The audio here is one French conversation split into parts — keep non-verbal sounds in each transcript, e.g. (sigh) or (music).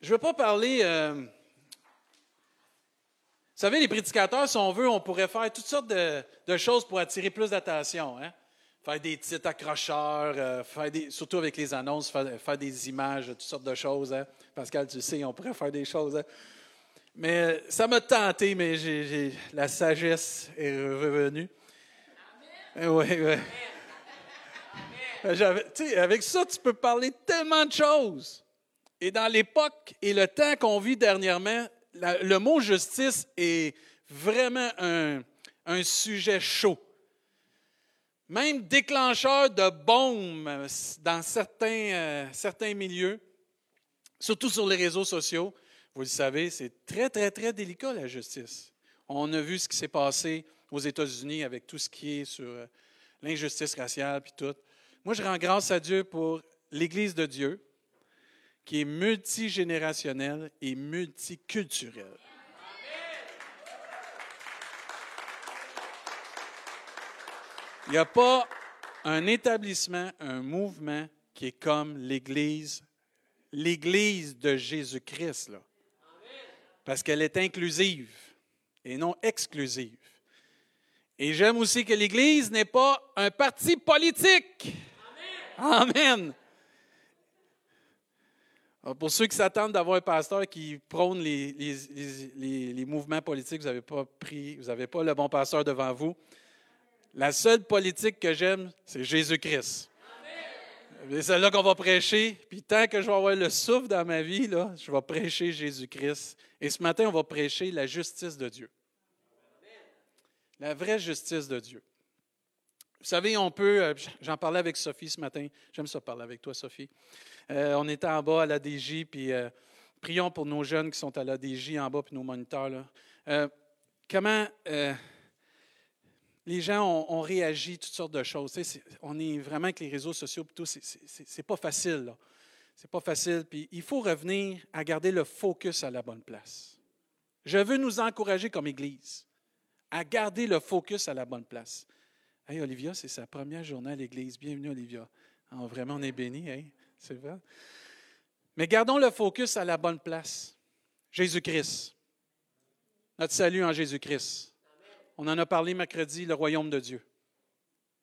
je ne veux pas parler. euh, Vous savez, les prédicateurs, si on veut, on pourrait faire toutes sortes de, de choses pour attirer plus d'attention. Hein? Faire des titres accrocheurs, euh, faire des, surtout avec les annonces, faire, faire des images, toutes sortes de choses. Hein? Pascal, tu sais, on pourrait faire des choses. hein? Mais euh, ça m'a tenté, mais j'ai, j'ai- la sagesse est revenue. Oui, oui. J'avais- tu sais, avec ça, tu peux parler tellement de choses. Et dans l'époque et le temps qu'on vit dernièrement, le mot justice est vraiment un, sujet chaud. Même déclencheur de bombes dans certains, euh, certains milieux, surtout sur les réseaux sociaux. Vous le savez, c'est très, très, très délicat, la justice. On a vu ce qui s'est passé aux États-Unis avec tout ce qui est sur euh, l'injustice raciale puis tout. Moi, je rends grâce à Dieu pour l'Église de Dieu, qui est multigénérationnelle et multiculturelle. Il n'y a pas un établissement, un mouvement qui est comme l'Église, l'Église de Jésus-Christ. Parce qu'elle est inclusive et non exclusive. Et j'aime aussi que l'Église n'est pas un parti politique. Amen. Pour ceux qui s'attendent d'avoir un pasteur qui prône les- les- les mouvements politiques, vous n'avez pas pris, vous n'avez pas le bon pasteur devant vous. La seule politique que j'aime, c'est Jésus-Christ. C'est celle-là qu'on va prêcher. Puis tant que je vais avoir le souffle dans ma vie, là, je vais prêcher Jésus-Christ. Et ce matin, on va prêcher la justice de Dieu. La vraie justice de Dieu. Vous savez, on peut, euh, j'en parlais avec Sophie ce matin, j'aime ça parler avec toi, Sophie. Euh, on était en bas à l'ADJ, puis euh, prions pour nos jeunes qui sont à l'ADJ en bas, puis nos moniteurs. comment les gens ont, ont réagi, toutes sortes de choses. On est vraiment avec les réseaux sociaux, puis tout, c'est- pas facile. C'est pas facile. Puis il faut revenir à garder le focus à la bonne place. Je veux nous encourager comme Église à garder le focus à la bonne place. Hey, Olivia, c'est sa première journée à l'Église. Bienvenue, Olivia. Ah, vraiment, on est bénis, hein? c'est vrai. Mais gardons le focus à la bonne place. Jésus-Christ. Notre salut en Jésus-Christ. On en a parlé mercredi, le royaume de Dieu.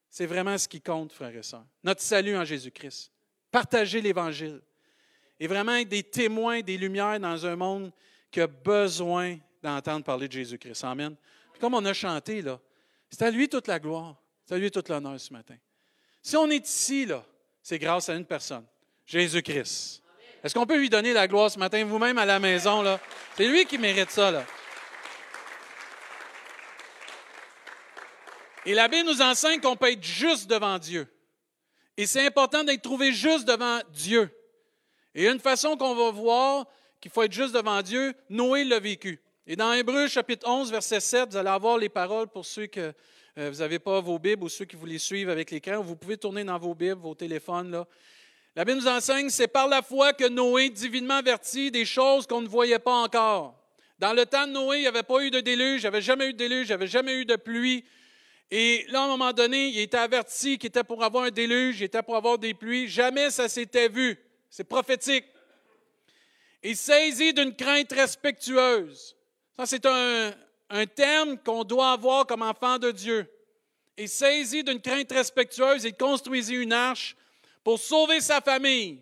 C'est vraiment ce qui compte, frères et sœurs. Notre salut en Jésus-Christ. Partager l'Évangile. Et vraiment être des témoins, des lumières dans un monde qui a besoin d'entendre parler de Jésus-Christ. Amen. Puis comme on a chanté, là, c'est à lui toute la gloire. À lui toute l'honneur ce matin. Si on est ici, là, c'est grâce à une personne, Jésus-Christ. Est-ce qu'on peut lui donner la gloire ce matin, vous-même à la maison? là? C'est lui qui mérite ça. Là. Et la Bible nous enseigne qu'on peut être juste devant Dieu. Et c'est important d'être trouvé juste devant Dieu. Et une façon qu'on va voir qu'il faut être juste devant Dieu, Noé l'a vécu. Et dans Hébreu chapitre 11, verset 7, vous allez avoir les paroles pour ceux que euh, vous n'avez pas vos Bibles ou ceux qui vous les suivent avec l'écran. Vous pouvez tourner dans vos Bibles, vos téléphones. La Bible nous enseigne, c'est par la foi que Noé, divinement averti des choses qu'on ne voyait pas encore. Dans le temps de Noé, il n'y avait pas eu de déluge, il n'y avait jamais eu de déluge, il n'y avait jamais eu de pluie. Et là, à un moment donné, il était averti qu'il était pour avoir un déluge, il était pour avoir des pluies. Jamais ça s'était vu. C'est prophétique. Et saisi d'une crainte respectueuse. Ça, c'est un, un terme qu'on doit avoir comme enfant de Dieu. Et saisi d'une crainte respectueuse, il construisit une arche pour sauver sa famille.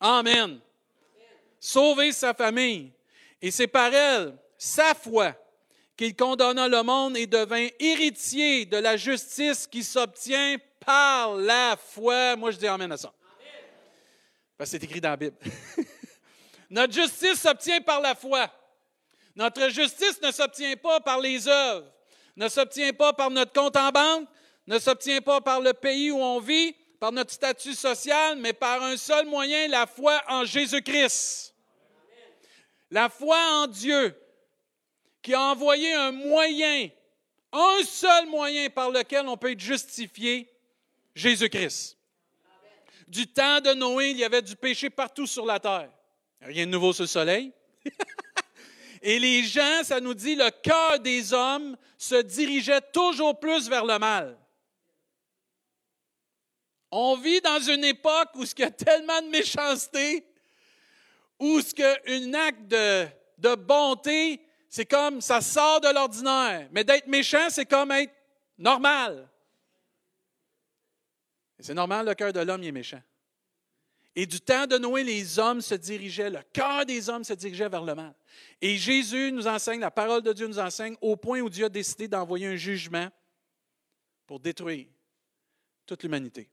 Amen. Sauver sa famille. Et c'est par elle, sa foi, qu'il condamna le monde et devint héritier de la justice qui s'obtient par la foi. Moi, je dis Amen à ça. C'est écrit dans la Bible. (laughs) Notre justice s'obtient par la foi. Notre justice ne s'obtient pas par les œuvres, ne s'obtient pas par notre compte en banque, ne s'obtient pas par le pays où on vit, par notre statut social, mais par un seul moyen, la foi en Jésus-Christ. La foi en Dieu, qui a envoyé un moyen, un seul moyen par lequel on peut être justifié, Jésus-Christ. Du temps de Noé, il y avait du péché partout sur la terre. Rien de nouveau sur le soleil. (laughs) Et les gens, ça nous dit, le cœur des hommes se dirigeait toujours plus vers le mal. On vit dans une époque où il y a tellement de méchanceté, où ce qu'un acte de, de bonté, c'est comme ça sort de l'ordinaire. Mais d'être méchant, c'est comme être normal. c'est normal, le cœur de l'homme est méchant. Et du temps de Noé, les hommes se dirigeaient, le cœur des hommes se dirigeait vers le mal. Et Jésus nous enseigne, la parole de Dieu nous enseigne, au point où Dieu a décidé d'envoyer un jugement pour détruire toute l'humanité.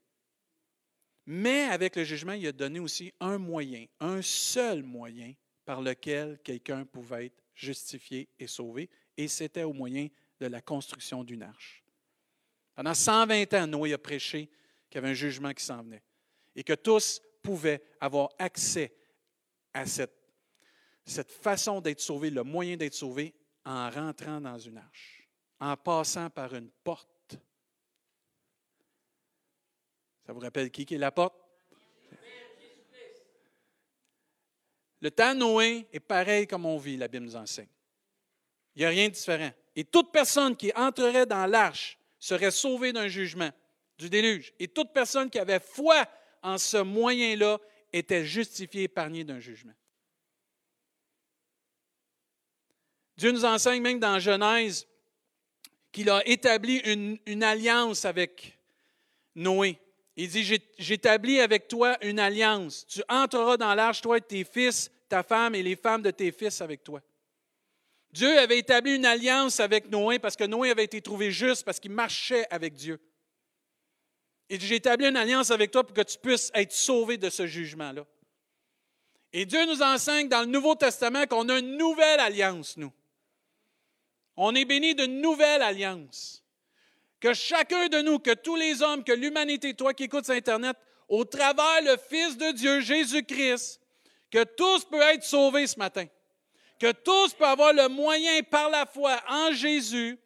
Mais avec le jugement, il a donné aussi un moyen, un seul moyen par lequel quelqu'un pouvait être justifié et sauvé, et c'était au moyen de la construction d'une arche. Pendant 120 ans, Noé a prêché qu'il y avait un jugement qui s'en venait et que tous pouvaient avoir accès à cette, cette façon d'être sauvé, le moyen d'être sauvé, en rentrant dans une arche, en passant par une porte. Ça vous rappelle qui, qui est la porte? Le temps Noé est pareil comme on vit, la Bible nous enseigne. Il n'y a rien de différent. Et toute personne qui entrerait dans l'arche serait sauvée d'un jugement, du déluge. Et toute personne qui avait foi en ce moyen-là, était justifié, épargné d'un jugement. Dieu nous enseigne même dans Genèse qu'il a établi une, alliance avec Noé. Il dit, j'établis avec toi une alliance. Tu entreras dans l'arche, toi et tes fils, ta femme et les femmes de tes fils avec toi. Dieu avait établi une alliance avec Noé parce que Noé avait été trouvé juste, parce qu'il marchait avec Dieu. Et j'ai établi une alliance avec toi pour que tu puisses être sauvé de ce jugement-là. Et Dieu nous enseigne dans le Nouveau Testament qu'on a une nouvelle alliance, nous. On est béni d'une nouvelle alliance. Que chacun de nous, que tous les hommes, que l'humanité, toi qui écoutes Internet, au travers le Fils de Dieu, Jésus-Christ, que tous peuvent être sauvés ce matin. Que tous peuvent avoir le moyen par la foi en Jésus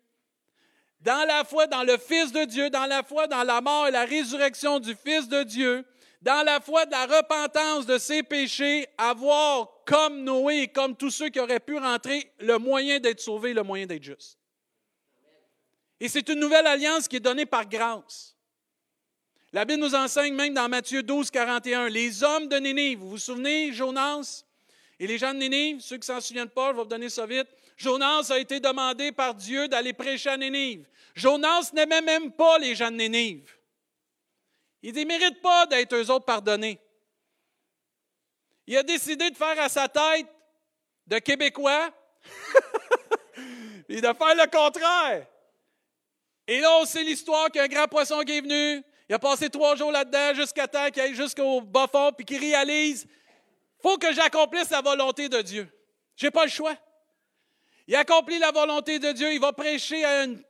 dans la foi dans le Fils de Dieu, dans la foi dans la mort et la résurrection du Fils de Dieu, dans la foi de la repentance de ses péchés, avoir comme Noé et comme tous ceux qui auraient pu rentrer le moyen d'être sauvé, le moyen d'être juste. Et c'est une nouvelle alliance qui est donnée par grâce. La Bible nous enseigne même dans Matthieu 12, 41, les hommes de Nénive, vous vous souvenez, Jonas et les gens de Nénive, ceux qui ne s'en souviennent pas, je vais vous donner ça vite. Jonas a été demandé par Dieu d'aller prêcher à Nénive. Jonas n'aimait même pas les gens de Nénive. Il ne mérite pas d'être eux autres pardonnés. Il a décidé de faire à sa tête de Québécois (laughs) et de faire le contraire. Et là, on sait l'histoire qu'un grand poisson qui est venu, il a passé trois jours là-dedans jusqu'à temps qu'il aille jusqu'au bas fond, puis qu'il réalise faut que j'accomplisse la volonté de Dieu. Je n'ai pas le choix. Il accomplit la volonté de Dieu, il va prêcher à une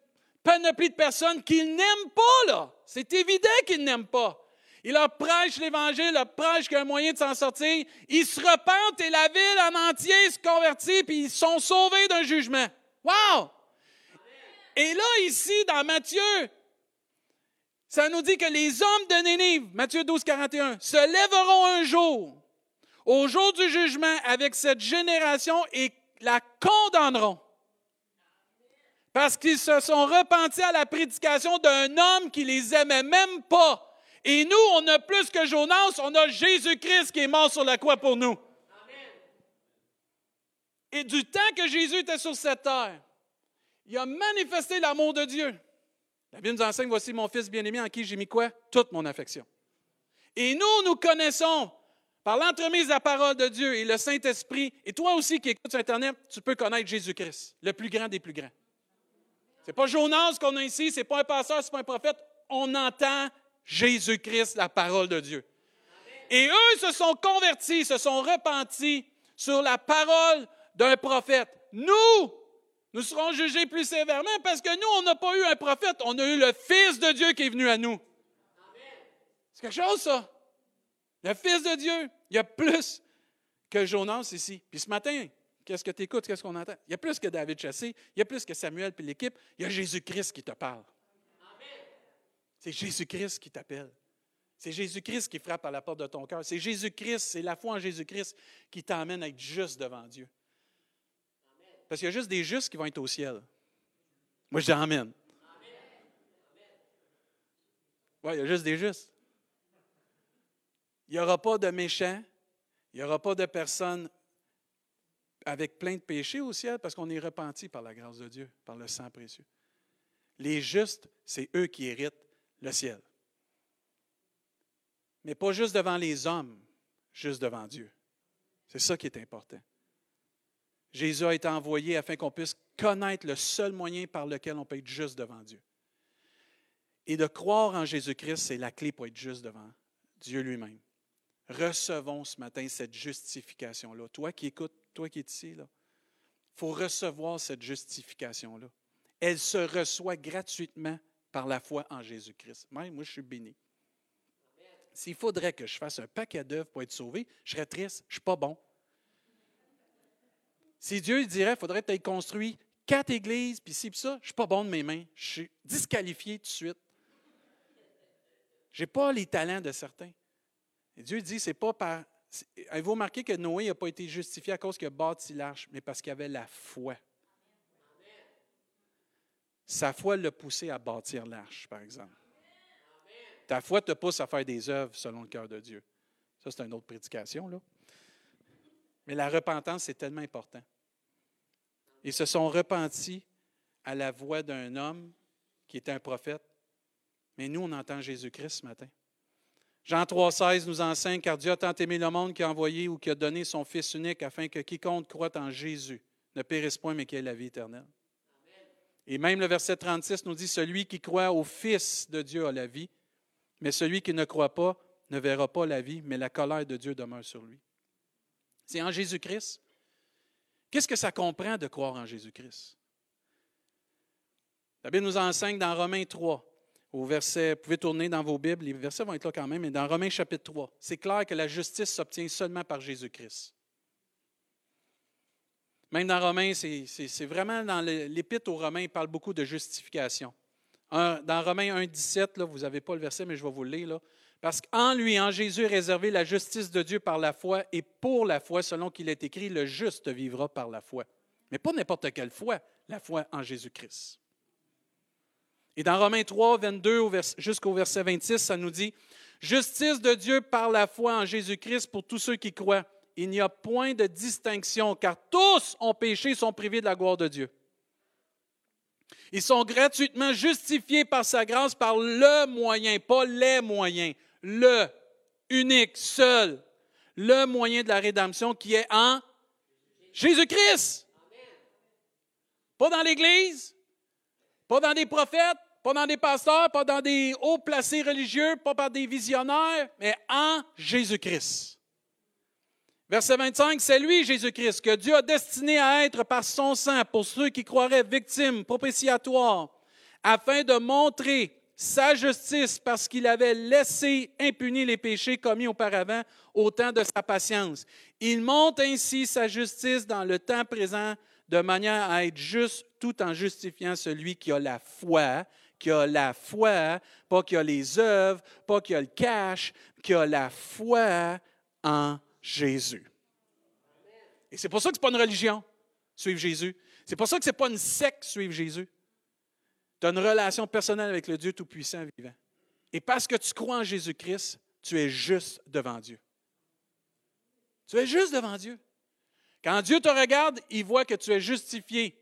panoplie de personnes qu'il n'aime pas, là. C'est évident qu'il n'aime pas. Il leur prêche l'Évangile, leur prêche qu'il y a un moyen de s'en sortir. Ils se repentent et la ville en entier se convertit, puis ils sont sauvés d'un jugement. Wow! Et là, ici, dans Matthieu, ça nous dit que les hommes de Nénive, Matthieu 12, 41, se lèveront un jour, au jour du jugement, avec cette génération et la condamneront. Parce qu'ils se sont repentis à la prédication d'un homme qui les aimait même pas. Et nous, on a plus que Jonas, on a Jésus-Christ qui est mort sur la croix pour nous. Et du temps que Jésus était sur cette terre, il a manifesté l'amour de Dieu. La Bible nous enseigne, voici mon fils bien-aimé en qui j'ai mis quoi? Toute mon affection. Et nous, nous connaissons par l'entremise de la parole de Dieu et le Saint-Esprit, et toi aussi qui écoutes sur Internet, tu peux connaître Jésus-Christ, le plus grand des plus grands. Ce n'est pas Jonas qu'on a ici, ce n'est pas un pasteur, ce n'est pas un prophète. On entend Jésus-Christ, la parole de Dieu. Et eux se sont convertis, se sont repentis sur la parole d'un prophète. Nous, nous serons jugés plus sévèrement parce que nous, on n'a pas eu un prophète, on a eu le Fils de Dieu qui est venu à nous. C'est quelque chose, ça. Le Fils de Dieu. Il y a plus que Jonas ici. Puis ce matin, qu'est-ce que tu écoutes? Qu'est-ce qu'on entend? Il y a plus que David Chassé. Il y a plus que Samuel puis l'équipe. Il y a Jésus-Christ qui te parle. C'est Jésus-Christ qui t'appelle. C'est Jésus-Christ qui frappe à la porte de ton cœur. C'est Jésus-Christ, c'est la foi en Jésus-Christ qui t'emmène à être juste devant Dieu. Parce qu'il y a juste des justes qui vont être au ciel. Moi, je dis Amen. Oui, il y a juste des justes. Il n'y aura pas de méchants, il n'y aura pas de personnes avec plein de péchés au ciel parce qu'on est repenti par la grâce de Dieu, par le sang précieux. Les justes, c'est eux qui héritent le ciel. Mais pas juste devant les hommes, juste devant Dieu. C'est ça qui est important. Jésus a été envoyé afin qu'on puisse connaître le seul moyen par lequel on peut être juste devant Dieu. Et de croire en Jésus-Christ, c'est la clé pour être juste devant Dieu lui-même. Recevons ce matin cette justification-là. Toi qui écoutes, toi qui es ici, il faut recevoir cette justification-là. Elle se reçoit gratuitement par la foi en Jésus-Christ. Moi, je suis béni. S'il faudrait que je fasse un paquet d'œuvres pour être sauvé, je serais triste. Je ne suis pas bon. Si Dieu dirait, il faudrait que tu aies construit quatre églises, puis ci, puis ça, je ne suis pas bon de mes mains. Je suis disqualifié tout de suite. Je n'ai pas les talents de certains. Dieu dit, c'est pas par. Avez-vous remarqué que Noé n'a pas été justifié à cause qu'il a bâti l'arche, mais parce qu'il avait la foi? Sa foi l'a poussé à bâtir l'arche, par exemple. Ta foi te pousse à faire des œuvres selon le cœur de Dieu. Ça, c'est une autre prédication, là. Mais la repentance, c'est tellement important. Ils se sont repentis à la voix d'un homme qui était un prophète. Mais nous, on entend Jésus-Christ ce matin. Jean 3,16 nous enseigne Car Dieu a tant aimé le monde qu'il a envoyé ou qui a donné son Fils unique afin que quiconque croit en Jésus ne périsse point, mais qu'il ait la vie éternelle. Et même le verset 36 nous dit Celui qui croit au Fils de Dieu a la vie, mais celui qui ne croit pas ne verra pas la vie, mais la colère de Dieu demeure sur lui. C'est en Jésus-Christ. Qu'est-ce que ça comprend de croire en Jésus-Christ? La Bible nous enseigne dans Romains 3, au verset, vous pouvez tourner dans vos Bibles, les versets vont être là quand même, mais dans Romains chapitre 3, c'est clair que la justice s'obtient seulement par Jésus-Christ. Même dans Romains, c'est vraiment dans l'épître aux Romains, il parle beaucoup de justification. dans Romains 1, 17, là, vous n'avez pas le verset, mais je vais vous le lire. Parce qu'en lui, en Jésus, est réservée la justice de Dieu par la foi et pour la foi, selon qu'il est écrit, le juste vivra par la foi. Mais pas n'importe quelle foi, la foi en Jésus-Christ. Et dans Romains 3, 22 jusqu'au verset 26, ça nous dit, Justice de Dieu par la foi en Jésus-Christ pour tous ceux qui croient. Il n'y a point de distinction, car tous ont péché et sont privés de la gloire de Dieu. Ils sont gratuitement justifiés par sa grâce, par le moyen, pas les moyens, le unique, seul, le moyen de la rédemption qui est en Jésus-Christ. Pas dans l'Église, pas dans des prophètes, pas dans des pasteurs, pas dans des hauts placés religieux, pas par des visionnaires, mais en Jésus-Christ. Verset 25, c'est lui, Jésus-Christ, que Dieu a destiné à être par son sang pour ceux qui croiraient victimes, propitiatoires, afin de montrer sa justice parce qu'il avait laissé impunis les péchés commis auparavant au temps de sa patience. Il montre ainsi sa justice dans le temps présent de manière à être juste tout en justifiant celui qui a la foi, qui a la foi, pas qui a les œuvres, pas qui a le cash, qui a la foi en Jésus. Et c'est pour ça que ce n'est pas une religion, suivre Jésus. C'est pour ça que ce n'est pas une secte, suivre Jésus. Tu as une relation personnelle avec le Dieu Tout-Puissant vivant. Et parce que tu crois en Jésus-Christ, tu es juste devant Dieu. Tu es juste devant Dieu. Quand Dieu te regarde, il voit que tu es justifié.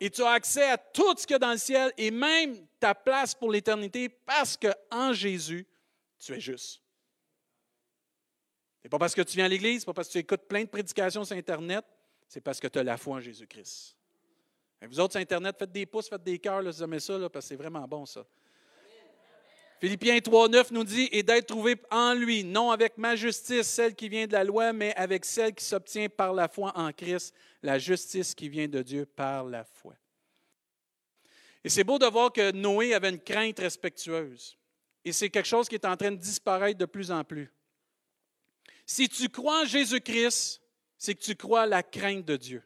Et tu as accès à tout ce qu'il y a dans le ciel et même ta place pour l'éternité parce qu'en Jésus, tu es juste. Ce n'est pas parce que tu viens à l'Église, pas parce que tu écoutes plein de prédications sur Internet, c'est parce que tu as la foi en Jésus-Christ. Vous autres sur Internet, faites des pouces, faites des cœurs, là, si vous aimez ça, parce que c'est vraiment bon ça. Philippiens 3.9 nous dit, et d'être trouvé en lui, non avec ma justice, celle qui vient de la loi, mais avec celle qui s'obtient par la foi en Christ, la justice qui vient de Dieu par la foi. Et c'est beau de voir que Noé avait une crainte respectueuse. Et c'est quelque chose qui est en train de disparaître de plus en plus. Si tu crois en Jésus-Christ, c'est que tu crois la crainte de Dieu.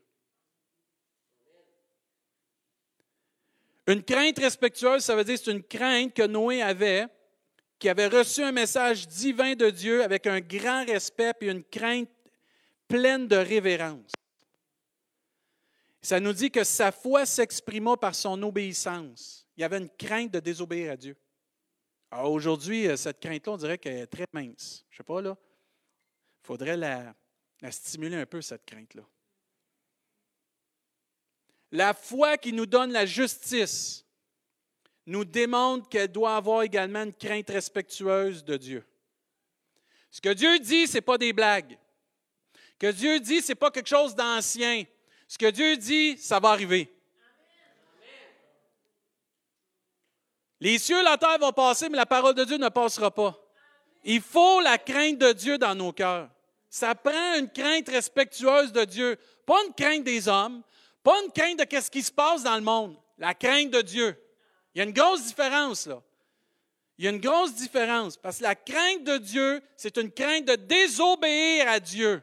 Une crainte respectueuse, ça veut dire c'est une crainte que Noé avait, qui avait reçu un message divin de Dieu avec un grand respect et une crainte pleine de révérence. Ça nous dit que sa foi s'exprima par son obéissance. Il y avait une crainte de désobéir à Dieu. aujourd'hui, cette crainte-là, on dirait qu'elle est très mince. Je ne sais pas, là. Il faudrait la, stimuler un peu cette crainte-là. La foi qui nous donne la justice nous démontre qu'elle doit avoir également une crainte respectueuse de Dieu. Ce que Dieu dit, ce n'est pas des blagues. Ce que Dieu dit, ce n'est pas quelque chose d'ancien. Ce que Dieu dit, ça va arriver. Les cieux et la terre vont passer, mais la parole de Dieu ne passera pas. Il faut la crainte de Dieu dans nos cœurs. Ça prend une crainte respectueuse de Dieu, pas une crainte des hommes, pas une crainte de ce qui se passe dans le monde, la crainte de Dieu. Il y a une grosse différence là. Il y a une grosse différence parce que la crainte de Dieu, c'est une crainte de désobéir à Dieu.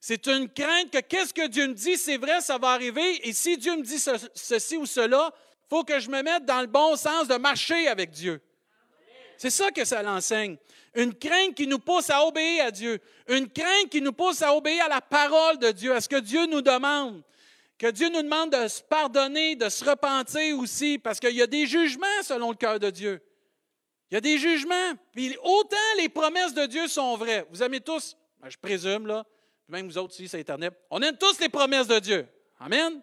C'est une crainte que qu'est-ce que Dieu me dit, c'est vrai, ça va arriver. Et si Dieu me dit ceci ou cela, il faut que je me mette dans le bon sens de marcher avec Dieu. C'est ça que ça l'enseigne. Une crainte qui nous pousse à obéir à Dieu. Une crainte qui nous pousse à obéir à la parole de Dieu, à ce que Dieu nous demande. Que Dieu nous demande de se pardonner, de se repentir aussi, parce qu'il y a des jugements selon le cœur de Dieu. Il y a des jugements. Puis autant les promesses de Dieu sont vraies. Vous aimez tous, ben, je présume, là, même vous autres ici sur Internet, on aime tous les promesses de Dieu. Amen?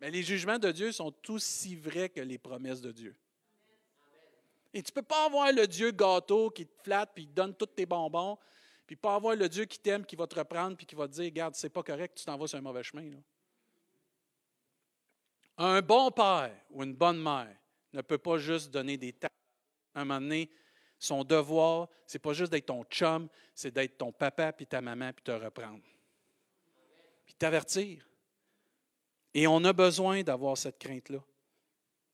Mais les jugements de Dieu sont aussi vrais que les promesses de Dieu. Et tu ne peux pas avoir le Dieu gâteau qui te flatte puis qui te donne tous tes bonbons, puis pas avoir le Dieu qui t'aime, qui va te reprendre, puis qui va te dire Regarde, c'est pas correct, tu t'en vas sur un mauvais chemin. Un bon père ou une bonne mère ne peut pas juste donner des tâches. À un moment donné, son devoir, c'est pas juste d'être ton chum, c'est d'être ton papa puis ta maman puis te reprendre. Puis t'avertir. Et on a besoin d'avoir cette crainte-là.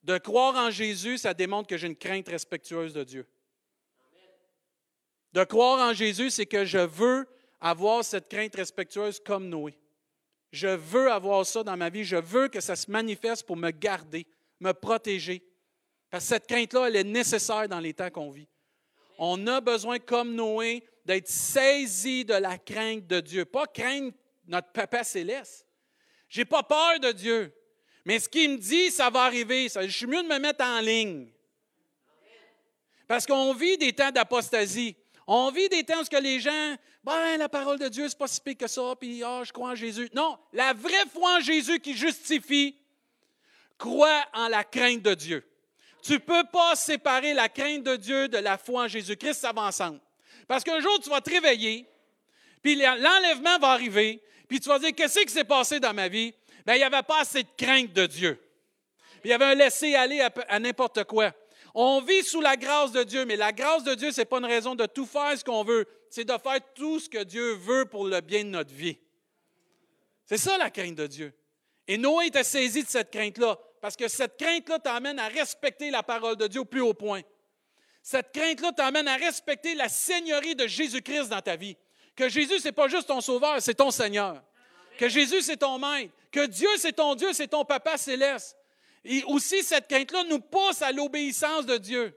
De croire en Jésus, ça démontre que j'ai une crainte respectueuse de Dieu. De croire en Jésus, c'est que je veux avoir cette crainte respectueuse comme Noé. Je veux avoir ça dans ma vie. Je veux que ça se manifeste pour me garder, me protéger. Parce que cette crainte-là, elle est nécessaire dans les temps qu'on vit. On a besoin, comme Noé, d'être saisi de la crainte de Dieu. Pas craindre notre Papa céleste. Je n'ai pas peur de Dieu. Mais ce qu'il me dit, ça va arriver. je suis mieux de me mettre en ligne. Parce qu'on vit des temps d'apostasie. On vit des temps où les gens, ben, la parole de Dieu, c'est pas si pire que ça, puis ah, je crois en Jésus. Non, la vraie foi en Jésus qui justifie, croit en la crainte de Dieu. Tu ne peux pas séparer la crainte de Dieu de la foi en Jésus-Christ, ça va ensemble. Parce qu'un jour, tu vas te réveiller, puis l'enlèvement va arriver, puis tu vas dire, qu'est-ce qui s'est passé dans ma vie? Bien, il n'y avait pas assez de crainte de Dieu. il y avait un laisser-aller à, n'importe quoi. On vit sous la grâce de Dieu, mais la grâce de Dieu, ce n'est pas une raison de tout faire ce qu'on veut, c'est de faire tout ce que Dieu veut pour le bien de notre vie. C'est ça la crainte de Dieu. Et Noé était saisi de cette crainte-là, parce que cette crainte-là t'amène à respecter la parole de Dieu au plus haut point. Cette crainte-là t'amène à respecter la seigneurie de Jésus-Christ dans ta vie. Que Jésus, ce n'est pas juste ton sauveur, c'est ton Seigneur. Que Jésus, c'est ton maître. Que Dieu, c'est ton Dieu, c'est ton Papa céleste. Et aussi, cette crainte-là nous pousse à l'obéissance de Dieu.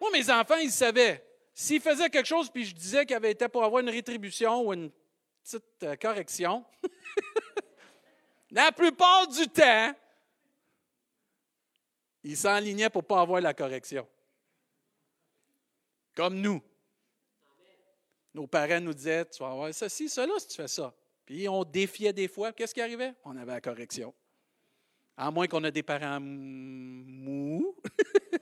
Moi, mes enfants, ils savaient. S'ils faisaient quelque chose, puis je disais qu'il avait été pour avoir une rétribution ou une petite euh, correction, (laughs) la plupart du temps, ils s'enlignaient pour ne pas avoir la correction. Comme nous. Nos parents nous disaient, tu vas avoir ceci, cela si tu fais ça. Puis on défiait des fois. Qu'est-ce qui arrivait? On avait la correction. À moins qu'on ait des parents mous (laughs)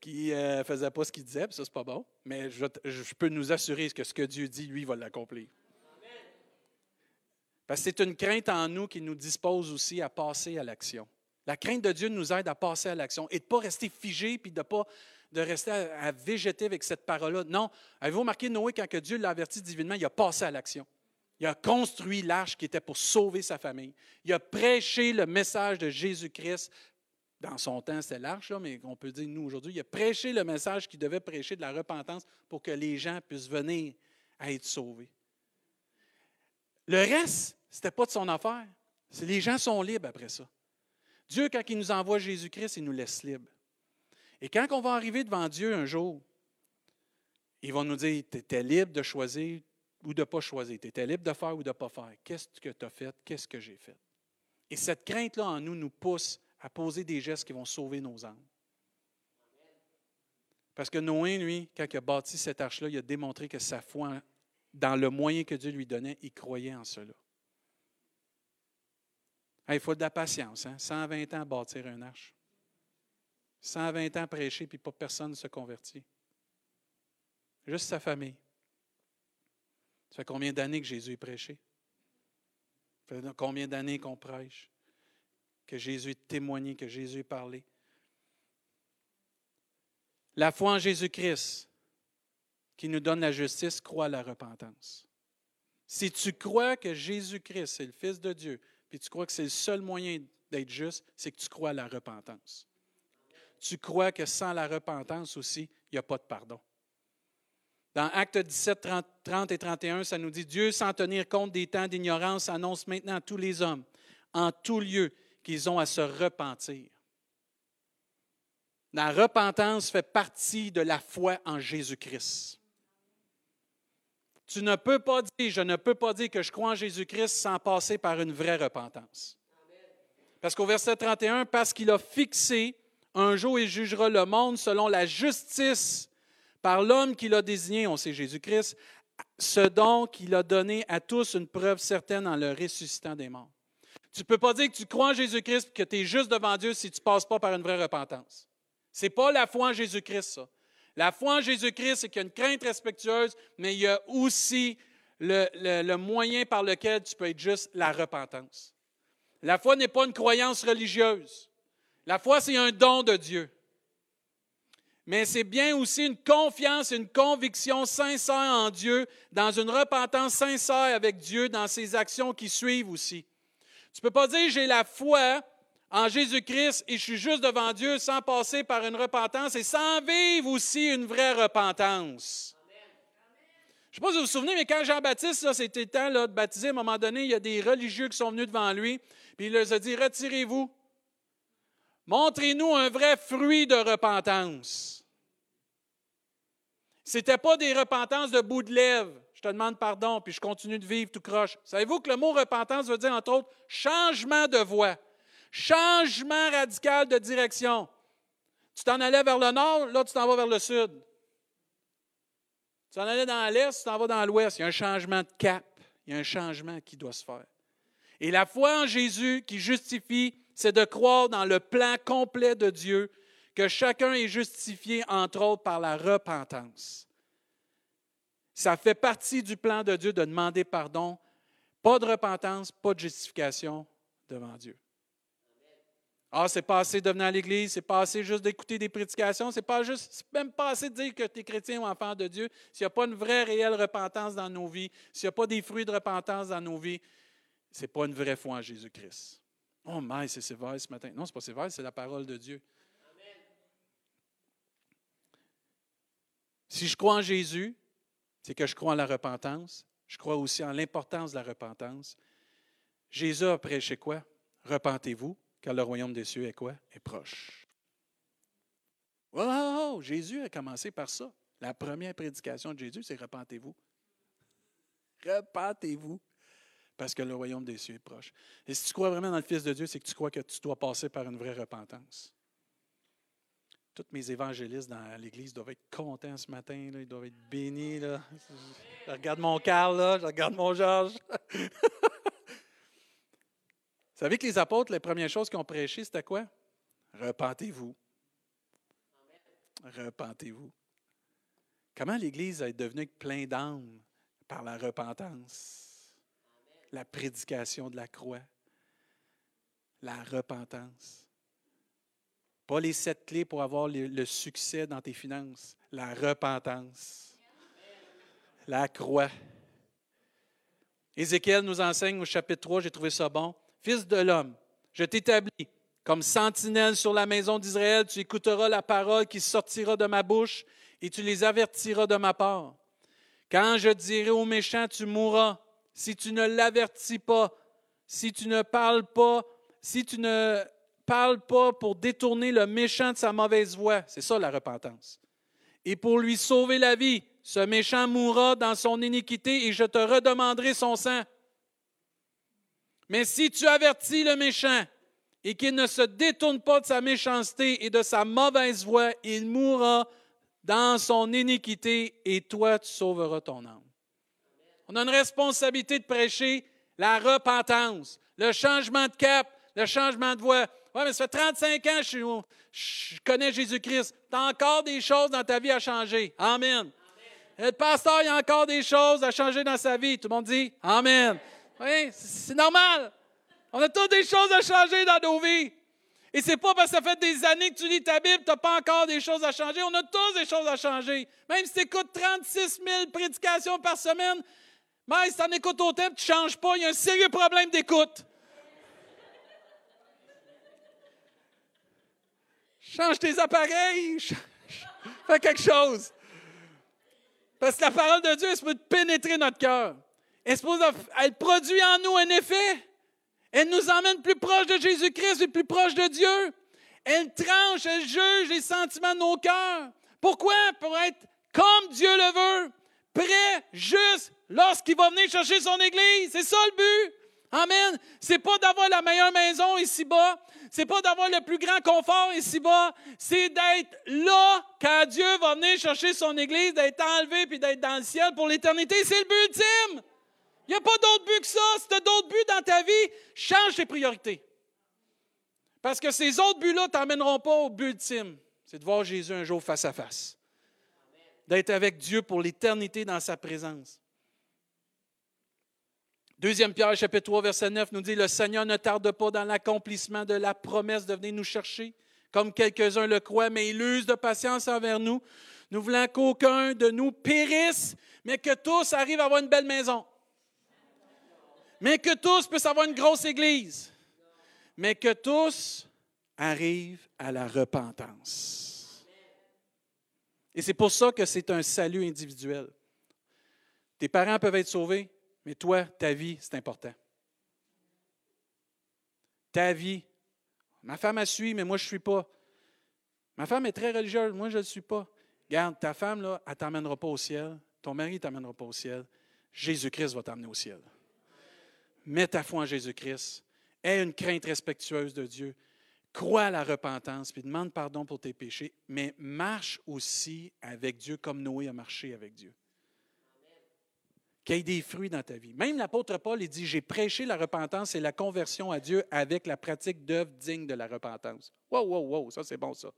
qui ne euh, faisaient pas ce qu'ils disaient, puis ça, c'est pas bon. Mais je, peux nous assurer que ce que Dieu dit, lui, va l'accomplir. Parce que c'est une crainte en nous qui nous dispose aussi à passer à l'action. La crainte de Dieu nous aide à passer à l'action et de ne pas rester figé puis de ne pas de rester à, à végéter avec cette parole-là. Non. Avez-vous remarqué Noé, quand que Dieu l'a averti divinement, il a passé à l'action? Il a construit l'arche qui était pour sauver sa famille. Il a prêché le message de Jésus-Christ. Dans son temps, c'était l'arche, mais on peut dire nous aujourd'hui. Il a prêché le message qu'il devait prêcher de la repentance pour que les gens puissent venir à être sauvés. Le reste, ce n'était pas de son affaire. Les gens sont libres après ça. Dieu, quand il nous envoie Jésus-Christ, il nous laisse libres. Et quand on va arriver devant Dieu un jour, il va nous dire, tu étais libre de choisir ou de ne pas choisir. Tu étais libre de faire ou de ne pas faire. Qu'est-ce que tu as fait? Qu'est-ce que j'ai fait? Et cette crainte-là en nous nous pousse à poser des gestes qui vont sauver nos âmes. Parce que Noé, lui, quand il a bâti cette arche-là, il a démontré que sa foi dans le moyen que Dieu lui donnait, il croyait en cela. il faut de la patience. Hein? 120 ans bâtir un arche. 120 ans prêcher, puis pas personne ne se convertit. Juste sa famille. Ça fait combien d'années que Jésus est prêché? Ça fait combien d'années qu'on prêche? Que Jésus est témoigné, que Jésus est parlé. La foi en Jésus-Christ, qui nous donne la justice, croit à la repentance. Si tu crois que Jésus-Christ est le Fils de Dieu, puis tu crois que c'est le seul moyen d'être juste, c'est que tu crois à la repentance. Tu crois que sans la repentance aussi, il n'y a pas de pardon. Dans Actes 17, 30, et 31, ça nous dit Dieu, sans tenir compte des temps d'ignorance, annonce maintenant à tous les hommes, en tout lieu, qu'ils ont à se repentir. La repentance fait partie de la foi en Jésus-Christ. Tu ne peux pas dire, je ne peux pas dire que je crois en Jésus-Christ sans passer par une vraie repentance. Parce qu'au verset 31, parce qu'il a fixé, un jour il jugera le monde selon la justice par l'homme qu'il a désigné, on sait Jésus-Christ, ce don qu'il a donné à tous une preuve certaine en le ressuscitant des morts. Tu ne peux pas dire que tu crois en Jésus-Christ que tu es juste devant Dieu si tu ne passes pas par une vraie repentance. Ce n'est pas la foi en Jésus-Christ, ça. La foi en Jésus-Christ, c'est qu'il y a une crainte respectueuse, mais il y a aussi le, le, moyen par lequel tu peux être juste la repentance. La foi n'est pas une croyance religieuse. La foi, c'est un don de Dieu. Mais c'est bien aussi une confiance, une conviction sincère en Dieu, dans une repentance sincère avec Dieu, dans ses actions qui suivent aussi. Tu ne peux pas dire j'ai la foi, en Jésus-Christ et je suis juste devant Dieu sans passer par une repentance et sans vivre aussi une vraie repentance. Je ne sais pas si vous vous souvenez, mais quand Jean-Baptiste, c'était temps de baptiser, à un moment donné, il y a des religieux qui sont venus devant lui, puis il leur a dit, retirez-vous. Montrez-nous un vrai fruit de repentance. Ce n'était pas des repentances de bout de lèvres. Je te demande pardon, puis je continue de vivre tout croche. Savez-vous que le mot repentance veut dire, entre autres, changement de voix. Changement radical de direction. Tu t'en allais vers le nord, là, tu t'en vas vers le sud. Tu t'en allais dans l'est, tu t'en vas dans l'ouest. Il y a un changement de cap. Il y a un changement qui doit se faire. Et la foi en Jésus qui justifie, c'est de croire dans le plan complet de Dieu, que chacun est justifié, entre autres, par la repentance. Ça fait partie du plan de Dieu de demander pardon. Pas de repentance, pas de justification devant Dieu. Ah, c'est pas assez de venir à l'Église, c'est pas assez juste d'écouter des prédications, c'est pas juste, même pas assez de dire que tu es chrétien ou enfant de Dieu. S'il n'y a pas une vraie, réelle repentance dans nos vies, s'il n'y a pas des fruits de repentance dans nos vies, c'est pas une vraie foi en Jésus-Christ. Oh, mais c'est sévère ce matin. Non, c'est pas sévère, c'est la parole de Dieu. Si je crois en Jésus, c'est que je crois en la repentance. Je crois aussi en l'importance de la repentance. Jésus a prêché quoi? Repentez-vous car le royaume des cieux est quoi? Est proche. Oh, Jésus a commencé par ça. La première prédication de Jésus, c'est repentez-vous. Repentez-vous. Parce que le royaume des cieux est proche. Et si tu crois vraiment dans le Fils de Dieu, c'est que tu crois que tu dois passer par une vraie repentance. Tous mes évangélistes dans l'Église doivent être contents ce matin. Ils doivent être bénis. Je regarde mon Carl, je regarde mon Georges. Vous (laughs) savez que les apôtres, les premières choses qu'ils ont prêché, c'était quoi? Repentez-vous. Repentez-vous. Comment l'Église est devenue plein d'âme par la repentance? La prédication de la croix. La repentance. Pas les sept clés pour avoir le, succès dans tes finances. La repentance. La croix. Ézéchiel nous enseigne au chapitre 3, j'ai trouvé ça bon. Fils de l'homme, je t'établis comme sentinelle sur la maison d'Israël, tu écouteras la parole qui sortira de ma bouche et tu les avertiras de ma part. Quand je dirai aux méchants, tu mourras, si tu ne l'avertis pas, si tu ne parles pas, si tu ne parles pas pour détourner le méchant de sa mauvaise voie, c'est ça la repentance. Et pour lui sauver la vie, ce méchant mourra dans son iniquité et je te redemanderai son sang. Mais si tu avertis le méchant et qu'il ne se détourne pas de sa méchanceté et de sa mauvaise voie, il mourra dans son iniquité et toi, tu sauveras ton âme. On a une responsabilité de prêcher la repentance, le changement de cap, le changement de voie. Oui, mais ça fait 35 ans que je, je connais Jésus-Christ. Tu as encore des choses dans ta vie à changer. Amen. Le pasteur, il y a encore des choses à changer dans sa vie. Tout le monde dit Amen. Oui, c'est normal. On a toutes des choses à changer dans nos vies. Et c'est pas parce que ça fait des années que tu lis ta Bible, tu n'as pas encore des choses à changer. On a tous des choses à changer. Même si tu écoutes 36 000 prédications par semaine, mais si tu en écoutes autant tu ne changes pas, il y a un sérieux problème d'écoute. Change tes appareils, (laughs) fais quelque chose. Parce que la parole de Dieu, elle peut pénétrer notre cœur. Elle, elle produit en nous un effet. Elle nous emmène plus proche de Jésus-Christ et plus proche de Dieu. Elle tranche, elle juge les sentiments de nos cœurs. Pourquoi? Pour être comme Dieu le veut, prêt, juste, lorsqu'il va venir chercher son Église. C'est ça le but. Amen. C'est pas d'avoir la meilleure maison ici-bas. C'est pas d'avoir le plus grand confort ici-bas. C'est d'être là quand Dieu va venir chercher son Église, d'être enlevé puis d'être dans le ciel pour l'éternité. C'est le but ultime. Il n'y a pas d'autre but que ça. Si tu as d'autres buts dans ta vie, change tes priorités. Parce que ces autres buts-là ne t'emmèneront pas au but ultime. C'est de voir Jésus un jour face à face. D'être avec Dieu pour l'éternité dans sa présence. Deuxième Pierre, chapitre 3, verset 9, nous dit, Le Seigneur ne tarde pas dans l'accomplissement de la promesse de venir nous chercher, comme quelques-uns le croient, mais il use de patience envers nous. Nous voulons qu'aucun de nous périsse, mais que tous arrivent à avoir une belle maison mais que tous puissent avoir une grosse église, mais que tous arrivent à la repentance. Et c'est pour ça que c'est un salut individuel. Tes parents peuvent être sauvés, mais toi, ta vie, c'est important. Ta vie. Ma femme a suivi, mais moi, je ne suis pas. Ma femme est très religieuse, moi, je ne le suis pas. Garde, ta femme, là, elle ne t'emmènera pas au ciel. Ton mari ne t'emmènera pas au ciel. Jésus-Christ va t'emmener au ciel mets ta foi en Jésus-Christ, aie une crainte respectueuse de Dieu, crois à la repentance, puis demande pardon pour tes péchés, mais marche aussi avec Dieu comme Noé a marché avec Dieu. Qu'il y ait des fruits dans ta vie. Même l'apôtre Paul, il dit, j'ai prêché la repentance et la conversion à Dieu avec la pratique d'œuvres dignes de la repentance. Wow, wow, wow, ça c'est bon ça.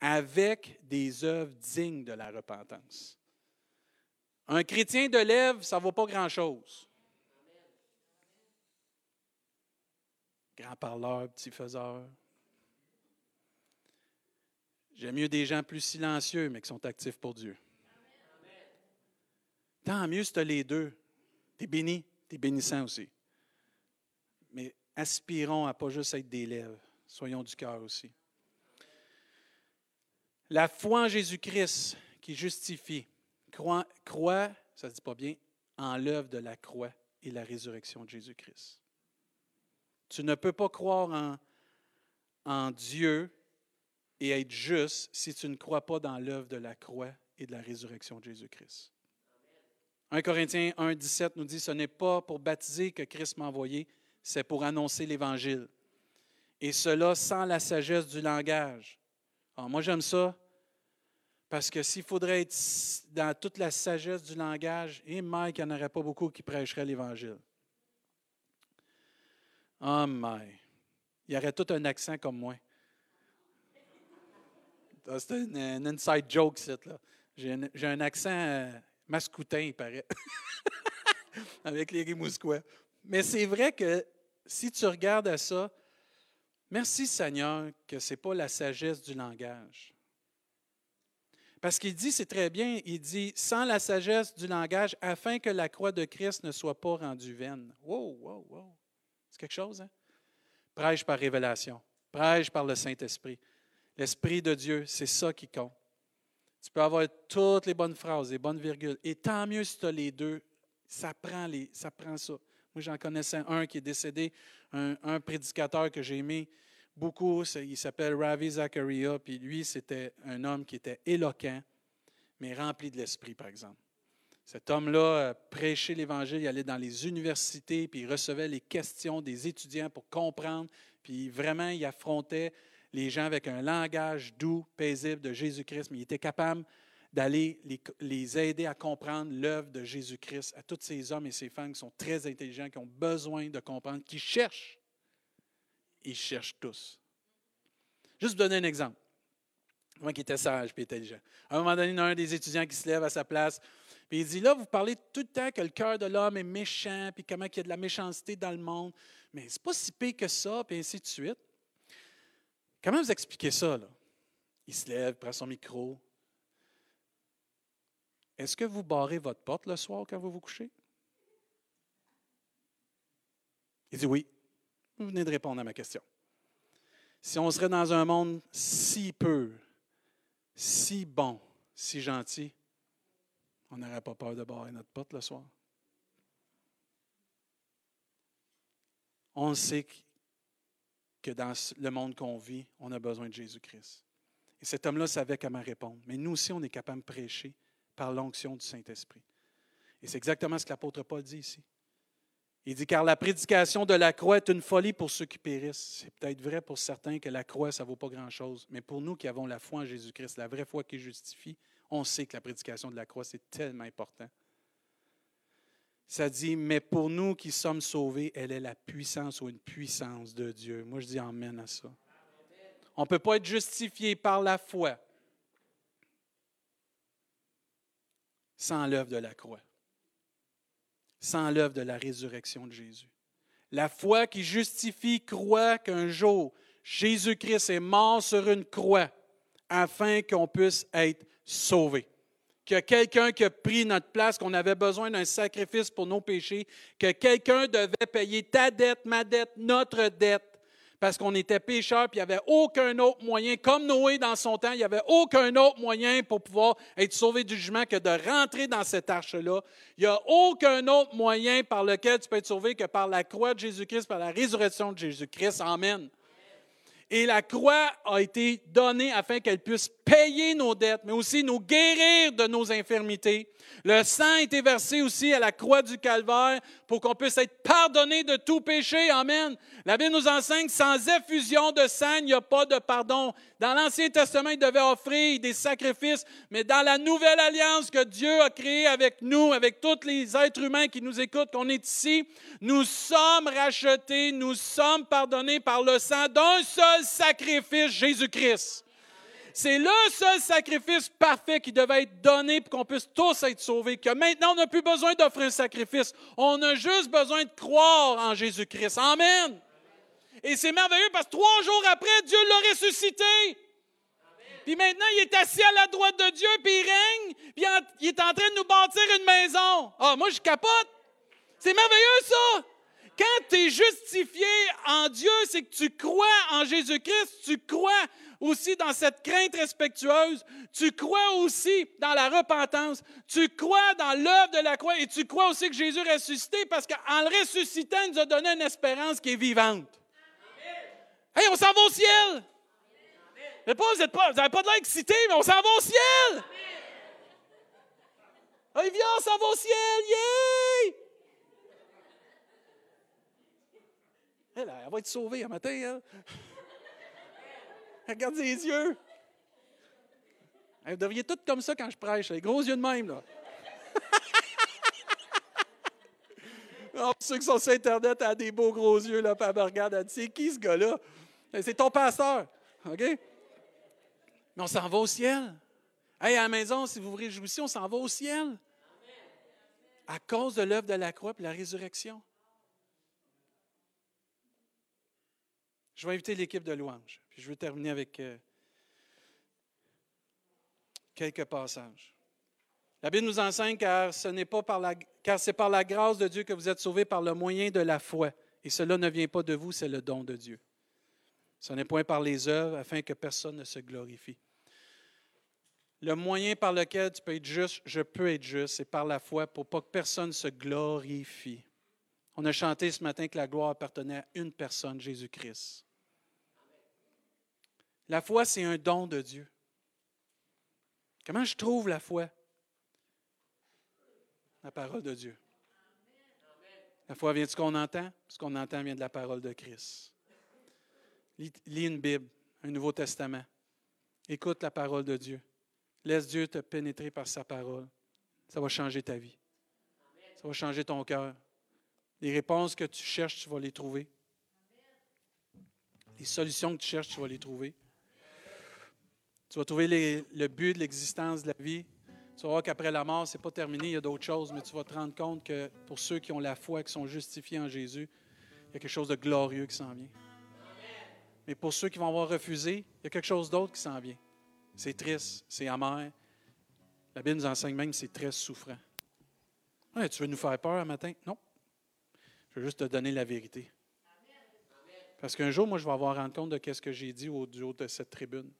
Avec des œuvres dignes de la repentance. Un chrétien de lèvres, ça ne vaut pas grand-chose. Grand parleur, petit faiseur. J'aime mieux des gens plus silencieux, mais qui sont actifs pour Dieu. Tant mieux si tu as les deux. Tu es béni, tu es bénissant aussi. Mais aspirons à pas juste être des lèvres. Soyons du cœur aussi. La foi en Jésus-Christ qui justifie, croit, croit ça ne dit pas bien, en l'œuvre de la croix et la résurrection de Jésus-Christ. Tu ne peux pas croire en, en Dieu et être juste si tu ne crois pas dans l'œuvre de la croix et de la résurrection de Jésus-Christ. 1 Corinthiens 1, 17 nous dit, ce n'est pas pour baptiser que Christ m'a envoyé, c'est pour annoncer l'Évangile. Et cela sans la sagesse du langage. Alors, moi, j'aime ça parce que s'il faudrait être dans toute la sagesse du langage, et Mike, il n'y en aurait pas beaucoup qui prêcheraient l'Évangile. Oh my. Il y aurait tout un accent comme moi. C'est un, inside joke, là. J'ai un, accent euh, mascoutin, il paraît, (laughs) avec les Rimousquois. Mais c'est vrai que si tu regardes à ça, merci Seigneur que ce n'est pas la sagesse du langage. Parce qu'il dit, c'est très bien, il dit, sans la sagesse du langage, afin que la croix de Christ ne soit pas rendue vaine. Wow, wow, wow. C'est quelque chose, hein? Prêche par révélation. Prêche par le Saint-Esprit. L'Esprit de Dieu, c'est ça qui compte. Tu peux avoir toutes les bonnes phrases, les bonnes virgules. Et tant mieux si tu as les deux. Ça prend, les, ça prend ça. Moi, j'en connaissais un qui est décédé, un, prédicateur que j'ai aimé beaucoup. Il s'appelle Ravi Zachariah. Puis lui, c'était un homme qui était éloquent, mais rempli de l'esprit, par exemple. Cet homme-là euh, prêchait l'Évangile, il allait dans les universités, puis il recevait les questions des étudiants pour comprendre, puis vraiment, il affrontait les gens avec un langage doux, paisible de Jésus-Christ, mais il était capable d'aller les, aider à comprendre l'œuvre de Jésus-Christ à tous ces hommes et ces femmes qui sont très intelligents, qui ont besoin de comprendre, qui cherchent. Ils cherchent tous. Juste vous donner un exemple. Moi qui était sage et intelligent. À un moment donné, il y a un des étudiants qui se lève à sa place, puis il dit Là, vous parlez tout le temps que le cœur de l'homme est méchant, puis comment il y a de la méchanceté dans le monde, mais c'est pas si pire que ça, puis ainsi de suite. Comment vous expliquez ça, là? Il se lève, prend son micro. Est-ce que vous barrez votre porte le soir quand vous vous couchez? Il dit oui. Vous venez de répondre à ma question. Si on serait dans un monde si peu, si bon, si gentil, on n'aurait pas peur de barrer notre porte le soir. On sait que dans le monde qu'on vit, on a besoin de Jésus-Christ. Et cet homme-là savait comment répondre. Mais nous aussi, on est capable de prêcher par l'onction du Saint-Esprit. Et c'est exactement ce que l'apôtre Paul dit ici. Il dit, car la prédication de la croix est une folie pour ceux qui périssent. C'est peut-être vrai pour certains que la croix, ça ne vaut pas grand-chose. Mais pour nous qui avons la foi en Jésus-Christ, la vraie foi qui justifie, on sait que la prédication de la croix, c'est tellement important. Ça dit, mais pour nous qui sommes sauvés, elle est la puissance ou une puissance de Dieu. Moi, je dis Amen à ça. On ne peut pas être justifié par la foi sans l'œuvre de la croix sans l'œuvre de la résurrection de Jésus. La foi qui justifie croit qu'un jour, Jésus-Christ est mort sur une croix afin qu'on puisse être sauvé. A quelqu'un qui a pris notre place, qu'on avait besoin d'un sacrifice pour nos péchés, que quelqu'un devait payer ta dette, ma dette, notre dette, parce qu'on était pécheurs, puis il n'y avait aucun autre moyen, comme Noé dans son temps, il n'y avait aucun autre moyen pour pouvoir être sauvé du jugement que de rentrer dans cette arche-là. Il n'y a aucun autre moyen par lequel tu peux être sauvé que par la croix de Jésus-Christ, par la résurrection de Jésus-Christ. Amen. Et la croix a été donnée afin qu'elle puisse payer nos dettes, mais aussi nous guérir de nos infirmités. Le sang a été versé aussi à la croix du calvaire pour qu'on puisse être pardonné de tout péché. Amen. La Bible nous enseigne sans effusion de sang, il n'y a pas de pardon. Dans l'Ancien Testament, il devait offrir des sacrifices, mais dans la nouvelle alliance que Dieu a créée avec nous, avec tous les êtres humains qui nous écoutent, qu'on est ici, nous sommes rachetés, nous sommes pardonnés par le sang d'un seul sacrifice, Jésus-Christ. C'est le seul sacrifice parfait qui devait être donné pour qu'on puisse tous être sauvés. Que maintenant, on n'a plus besoin d'offrir un sacrifice. On a juste besoin de croire en Jésus-Christ. Amen. Et c'est merveilleux parce que trois jours après, Dieu l'a ressuscité. Puis maintenant, il est assis à la droite de Dieu, puis il règne, puis il est en train de nous bâtir une maison. Ah, moi, je capote. C'est merveilleux, ça. Quand tu es justifié en Dieu, c'est que tu crois en Jésus-Christ, tu crois aussi dans cette crainte respectueuse, tu crois aussi dans la repentance, tu crois dans l'œuvre de la croix et tu crois aussi que Jésus est ressuscité parce qu'en le ressuscitant, il nous a donné une espérance qui est vivante. Hey, on s'en va au ciel! Mais pas, vous n'avez pas, pas de l'air excité, mais on s'en va au ciel! Hey, viens, on s'en va au ciel! Yeah! Elle, elle va être sauvée un matin. Hein? Regarde les yeux. Vous devriez tout comme ça quand je prêche, les gros yeux de même. Là. (laughs) oh, ceux qui sont sur Internet ont des beaux gros yeux, là, elle me regarde, elle dit C'est qui ce gars-là? C'est ton pasteur. OK? Mais on s'en va au ciel. Hey, à la maison, si vous vous réjouissez, on s'en va au ciel. À cause de l'œuvre de la croix et la résurrection. Je vais inviter l'équipe de louange. Puis je vais terminer avec euh, quelques passages. La Bible nous enseigne car ce n'est pas par la, car c'est par la grâce de Dieu que vous êtes sauvés par le moyen de la foi. Et cela ne vient pas de vous, c'est le don de Dieu. Ce n'est point par les œuvres afin que personne ne se glorifie. Le moyen par lequel tu peux être juste, je peux être juste, c'est par la foi pour pas que personne se glorifie. On a chanté ce matin que la gloire appartenait à une personne, Jésus-Christ. La foi, c'est un don de Dieu. Comment je trouve la foi? La parole de Dieu. La foi vient de ce qu'on entend, ce qu'on entend vient de la parole de Christ. Lis une Bible, un Nouveau Testament. Écoute la parole de Dieu. Laisse Dieu te pénétrer par sa parole. Ça va changer ta vie. Ça va changer ton cœur. Les réponses que tu cherches, tu vas les trouver. Les solutions que tu cherches, tu vas les trouver. Tu vas trouver le but de l'existence de la vie. Tu vas voir qu'après la mort, ce n'est pas terminé, il y a d'autres choses, mais tu vas te rendre compte que pour ceux qui ont la foi, qui sont justifiés en Jésus, il y a quelque chose de glorieux qui s'en vient. Mais pour ceux qui vont avoir refusé, il y a quelque chose d'autre qui s'en vient. C'est triste, c'est amer. La Bible nous enseigne même que c'est très souffrant. tu veux nous faire peur un matin? Non. Je veux juste te donner la vérité. Parce qu'un jour, moi, je vais avoir rendu compte de ce que j'ai dit au haut de cette tribune.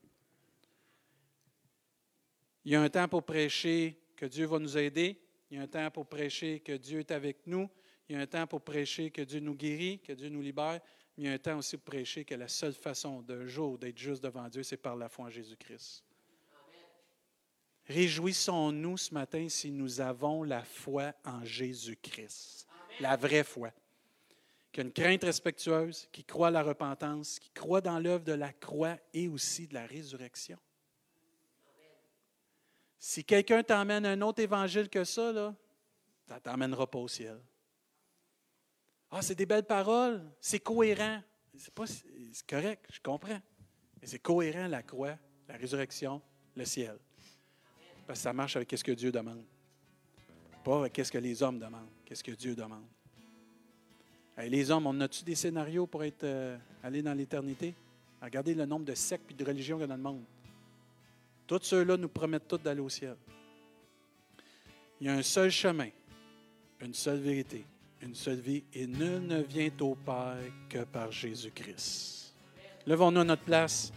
Il y a un temps pour prêcher que Dieu va nous aider. Il y a un temps pour prêcher que Dieu est avec nous. Il y a un temps pour prêcher que Dieu nous guérit, que Dieu nous libère. Mais il y a un temps aussi pour prêcher que la seule façon d'un jour d'être juste devant Dieu, c'est par la foi en Jésus-Christ. Réjouissons-nous ce matin si nous avons la foi en Jésus-Christ, la vraie foi, qui a une crainte respectueuse, qui croit à la repentance, qui croit dans l'œuvre de la croix et aussi de la résurrection. Si quelqu'un t'emmène un autre évangile que ça, là, ça ne t'emmènera pas au ciel. Ah, c'est des belles paroles, c'est cohérent. C'est, correct, je comprends. Mais c'est cohérent la croix, la résurrection, le ciel. Parce que ça marche avec ce que Dieu demande. Pas avec ce que les hommes demandent, qu'est-ce que Dieu demande. Les hommes, on a-tu des scénarios pour être euh, aller dans l'éternité? Regardez le nombre de sectes et de religions qu'il y a dans le monde. Tous ceux-là nous promettent tous d'aller au ciel. Il y a un seul chemin, une seule vérité, une seule vie, et nul ne vient au Père que par Jésus-Christ. Levons-nous à notre place.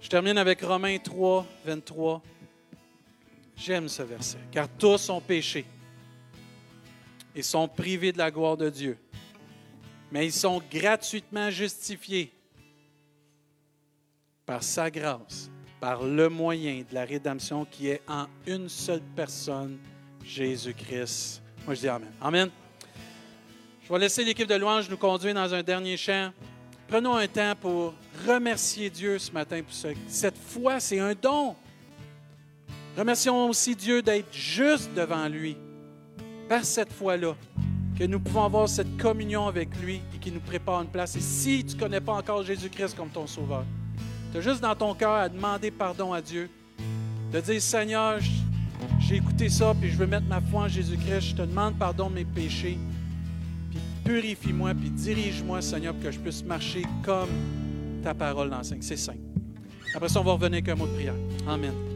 Je termine avec Romains 3, 23. J'aime ce verset, car tous ont péché et sont privés de la gloire de Dieu, mais ils sont gratuitement justifiés par sa grâce par le moyen de la rédemption qui est en une seule personne, Jésus-Christ. Moi, je dis Amen. Amen. Je vais laisser l'équipe de louange nous conduire dans un dernier chant. Prenons un temps pour remercier Dieu ce matin pour cette foi, c'est un don. Remercions aussi Dieu d'être juste devant lui par cette foi-là, que nous pouvons avoir cette communion avec lui et qui nous prépare une place. Et si tu ne connais pas encore Jésus-Christ comme ton sauveur, tu as juste dans ton cœur à demander pardon à Dieu, de dire Seigneur, j'ai écouté ça, puis je veux mettre ma foi en Jésus-Christ. Je te demande pardon de mes péchés. Puis purifie-moi, puis dirige-moi, Seigneur, pour que je puisse marcher comme ta parole l'enseigne. C'est simple. Après ça, on va revenir avec un mot de prière. Amen.